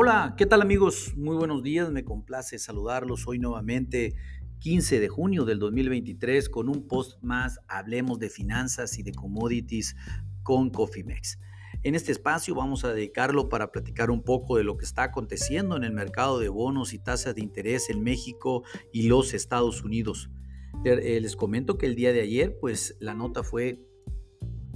Hola, ¿qué tal amigos? Muy buenos días, me complace saludarlos hoy nuevamente 15 de junio del 2023 con un post más, hablemos de finanzas y de commodities con Cofimex. En este espacio vamos a dedicarlo para platicar un poco de lo que está aconteciendo en el mercado de bonos y tasas de interés en México y los Estados Unidos. Eh, les comento que el día de ayer, pues la nota fue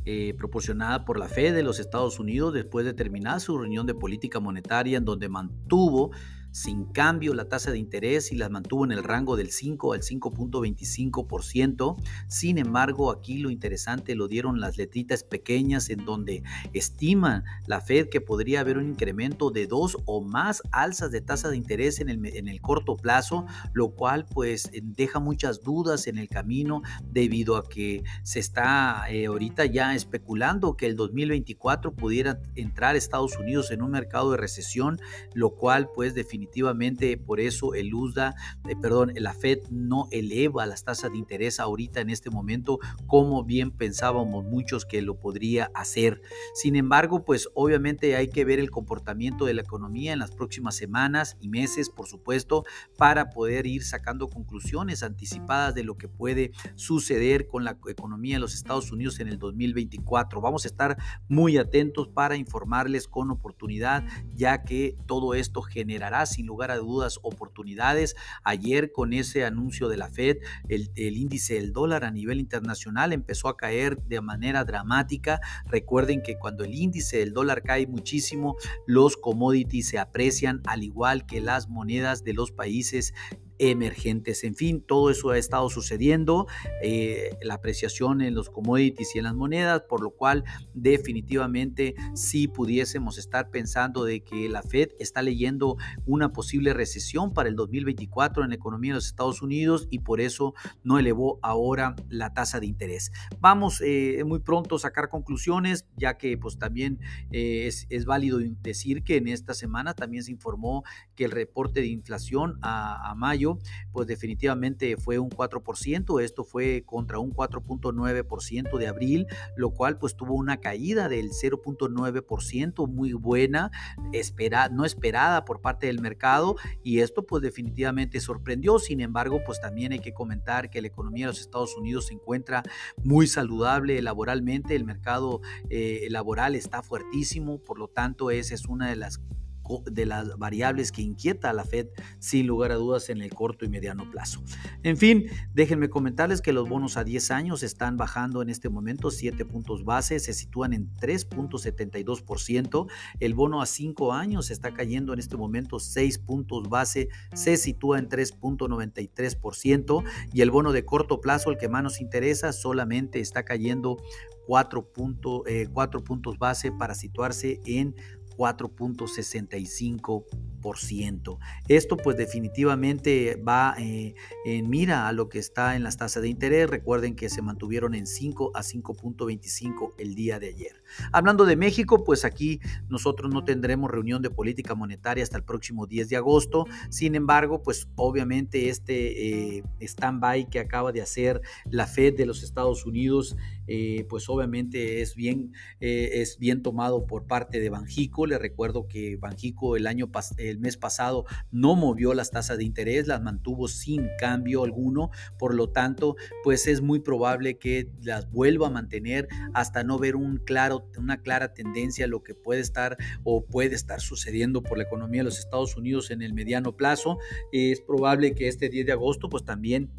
eh, proporcionada por la Fed de los Estados Unidos después de terminar su reunión de política monetaria en donde mantuvo sin cambio la tasa de interés y las mantuvo en el rango del 5 al 5.25%. Sin embargo, aquí lo interesante lo dieron las letritas pequeñas en donde estima la Fed que podría haber un incremento de dos o más alzas de tasa de interés en el, en el corto plazo, lo cual pues deja muchas dudas en el camino debido a que se está eh, ahorita ya especulando que el 2024 pudiera entrar Estados Unidos en un mercado de recesión, lo cual pues definitivamente definitivamente por eso el USDA, eh, perdón, la Fed no eleva las tasas de interés ahorita en este momento como bien pensábamos muchos que lo podría hacer. Sin embargo, pues obviamente hay que ver el comportamiento de la economía en las próximas semanas y meses, por supuesto, para poder ir sacando conclusiones anticipadas de lo que puede suceder con la economía de los Estados Unidos en el 2024. Vamos a estar muy atentos para informarles con oportunidad, ya que todo esto generará sin lugar a dudas oportunidades. Ayer con ese anuncio de la Fed, el, índice del dólar a nivel internacional empezó a caer de manera dramática. Recuerden que cuando el índice del dólar cae muchísimo, los commodities se aprecian al igual que las monedas de los países emergentes. En fin, todo eso ha estado sucediendo, eh, la apreciación en los commodities y en las monedas, por lo cual definitivamente si pudiésemos estar pensando de que la Fed está leyendo una posible recesión para el 2024 en la economía de los Estados Unidos y por eso no elevó ahora la tasa de interés. Vamos eh, muy pronto a sacar conclusiones, ya que pues también eh, es, válido decir que en esta semana también se informó que el reporte de inflación a mayo pues definitivamente fue un 4%, esto fue contra un 4.9% de abril, lo cual pues tuvo una caída del 0.9% muy buena, espera, no esperada por parte del mercado y esto pues definitivamente sorprendió, sin embargo pues también hay que comentar que la economía de los Estados Unidos se encuentra muy saludable laboralmente, el mercado eh, laboral está fuertísimo, por lo tanto esa es una de las de las variables que inquieta a la Fed sin lugar a dudas en el corto y mediano plazo. En fin, déjenme comentarles que los bonos a 10 años están bajando en este momento 7 puntos base, se sitúan en 3.72%, el bono a 5 años está cayendo en este momento 6 puntos base, se sitúa en 3.93% y el bono de corto plazo, el que más nos interesa, solamente está cayendo 4, eh, 4 puntos base para situarse en 4.65%. Esto pues definitivamente va eh, en mira a lo que está en las tasas de interés. Recuerden que se mantuvieron en 5 a 5.25 el día de ayer. Hablando de México, pues aquí nosotros no tendremos reunión de política monetaria hasta el próximo 10 de agosto. Sin embargo, pues obviamente este eh, stand-by que acaba de hacer la Fed de los Estados Unidos, eh, pues obviamente es bien, es bien tomado por parte de Banjico. Le recuerdo que Banjico el año pasado el mes pasado no movió las tasas de interés, las mantuvo sin cambio alguno, por lo tanto, pues es muy probable que las vuelva a mantener hasta no ver un claro, una clara tendencia a lo que puede estar o puede estar sucediendo por la economía de los Estados Unidos en el mediano plazo. Es probable que este 10 de agosto pues también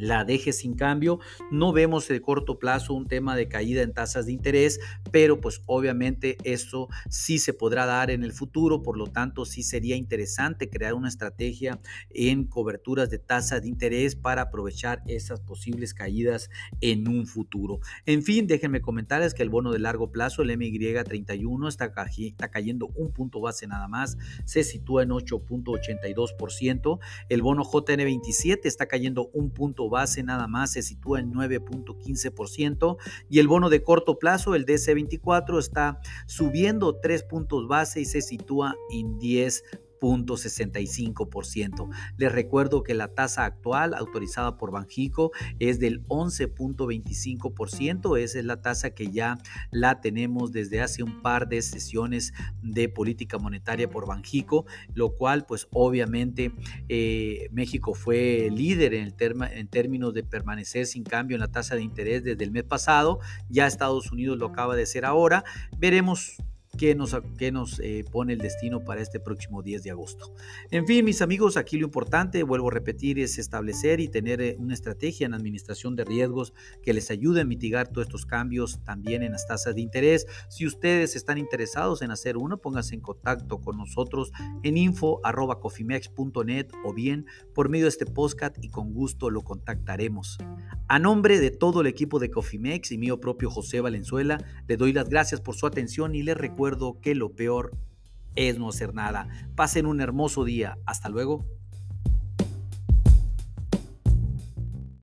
la deje sin cambio. No vemos de corto plazo un tema de caída en tasas de interés, pero pues obviamente eso sí se podrá dar en el futuro, por lo tanto sí sería interesante crear una estrategia en coberturas de tasas de interés para aprovechar esas posibles caídas en un futuro. En fin, déjenme comentarles que el bono de largo plazo, el MY31, está, está cayendo un punto base nada más, se sitúa en 8.82%, el bono JN27 está cayendo un punto base nada más se sitúa en 9.15% y el bono de corto plazo, el DC24, está subiendo 3 puntos base y se sitúa en 10%. 0.65%. Les recuerdo que la tasa actual autorizada por Banjico es del 11.25%. Esa es la tasa que ya la tenemos desde hace un par de sesiones de política monetaria por Banjico, lo cual pues obviamente eh, México fue líder en, el en términos de permanecer sin cambio en la tasa de interés desde el mes pasado. Ya Estados Unidos lo acaba de hacer ahora. Veremos qué nos, nos eh, pone el destino para este próximo 10 de agosto. En fin, mis amigos, aquí lo importante, vuelvo a repetir, es establecer y tener eh, una estrategia en administración de riesgos que les ayude a mitigar todos estos cambios también en las tasas de interés. Si ustedes están interesados en hacer uno, pónganse en contacto con nosotros en info.cofimex.net o bien por medio de este podcast y con gusto lo contactaremos. A nombre de todo el equipo de Cofimex y mío propio José Valenzuela, le doy las gracias por su atención y les recuerdo que lo peor es no hacer nada. Pasen un hermoso día. Hasta luego.